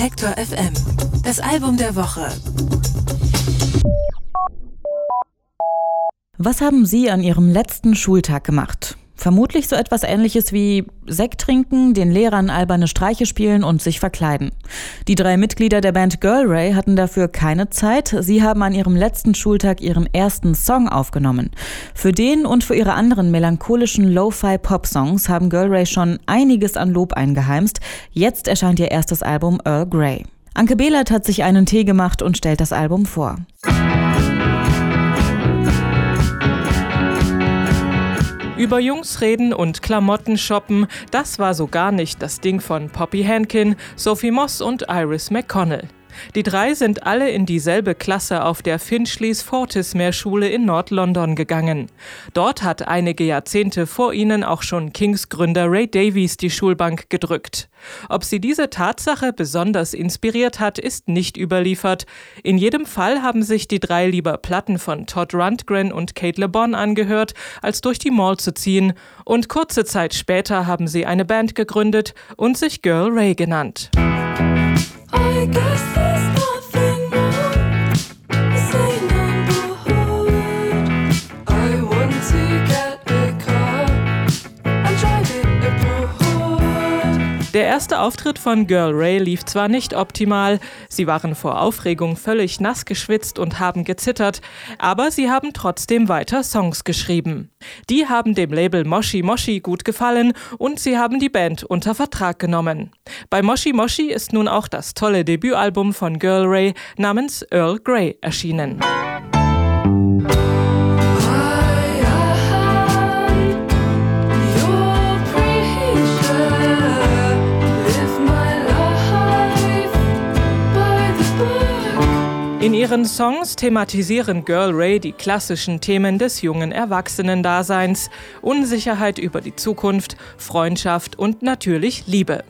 Detektor FM. Das Album der Woche. Was haben Sie an Ihrem letzten Schultag gemacht? Vermutlich so etwas ähnliches wie Sekt trinken, den Lehrern alberne Streiche spielen und sich verkleiden. Die drei Mitglieder der Band Girl Ray hatten dafür keine Zeit. Sie haben an ihrem letzten Schultag ihren ersten Song aufgenommen. Für den und für ihre anderen melancholischen Lo-Fi-Pop-Songs haben Girl Ray schon einiges an Lob eingeheimst. Jetzt erscheint ihr erstes Album Earl Grey. Anke Behlert hat sich einen Tee gemacht und stellt das Album vor. Über Jungs reden und Klamotten shoppen, das war so gar nicht das Ding von Poppy Hankin, Sophie Moss und Iris McConnell. Die drei sind alle in dieselbe Klasse auf der Finchleys Fortismere Schule in Nord-London gegangen. Dort hat einige Jahrzehnte vor ihnen auch schon Kings Gründer Ray Davies die Schulbank gedrückt. Ob sie diese Tatsache besonders inspiriert hat, ist nicht überliefert. In jedem Fall haben sich die drei lieber Platten von Todd Rundgren und Kate LeBon angehört, als durch die Mall zu ziehen. Und kurze Zeit später haben sie eine Band gegründet und sich Girl Ray genannt. I guess Der erste Auftritt von Girl Ray lief zwar nicht optimal, sie waren vor Aufregung völlig nass geschwitzt und haben gezittert, aber sie haben trotzdem weiter Songs geschrieben. Die haben dem Label Moshi Moshi gut gefallen und sie haben die Band unter Vertrag genommen. Bei Moshi Moshi ist nun auch das tolle Debütalbum von Girl Ray namens Earl Grey erschienen. In ihren Songs thematisieren Girl Ray die klassischen Themen des jungen Erwachsenendaseins, Unsicherheit über die Zukunft, Freundschaft und natürlich Liebe.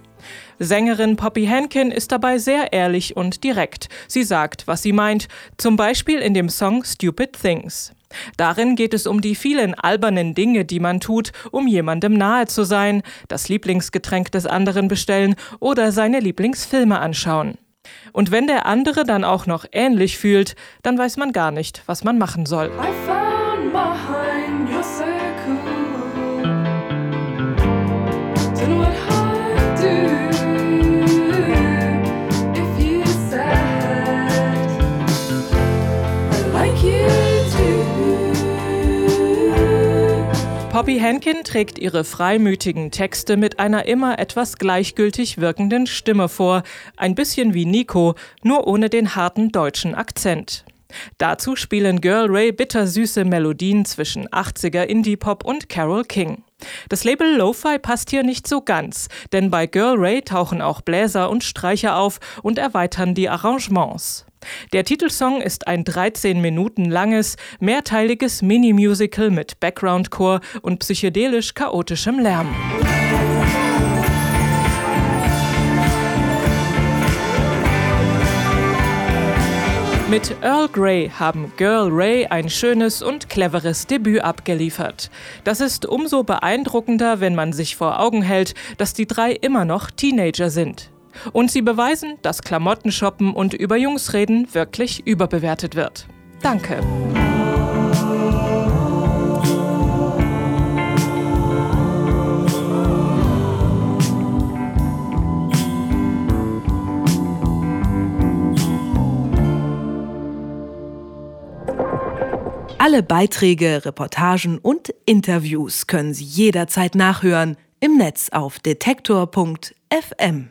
Sängerin Poppy Hankin ist dabei sehr ehrlich und direkt. Sie sagt, was sie meint, zum Beispiel in dem Song Stupid Things. Darin geht es um die vielen albernen Dinge, die man tut, um jemandem nahe zu sein, das Lieblingsgetränk des anderen bestellen oder seine Lieblingsfilme anschauen. Und wenn der andere dann auch noch ähnlich fühlt, dann weiß man gar nicht, was man machen soll. Poppy Hankin trägt ihre freimütigen Texte mit einer immer etwas gleichgültig wirkenden Stimme vor, ein bisschen wie Nico, nur ohne den harten deutschen Akzent. Dazu spielen Girl Ray bittersüße Melodien zwischen 80er Indie-Pop und Carol King. Das Label Lo-Fi passt hier nicht so ganz, denn bei Girl Ray tauchen auch Bläser und Streicher auf und erweitern die Arrangements. Der Titelsong ist ein 13 Minuten langes, mehrteiliges Mini-Musical mit Background-Chor und psychedelisch chaotischem Lärm. Mit Earl Grey haben Girl Ray ein schönes und cleveres Debüt abgeliefert. Das ist umso beeindruckender, wenn man sich vor Augen hält, dass die drei immer noch Teenager sind. Und sie beweisen, dass Klamottenshoppen und über Jungs reden wirklich überbewertet wird. Danke. Alle Beiträge, Reportagen und Interviews können Sie jederzeit nachhören im Netz auf detektor.fm.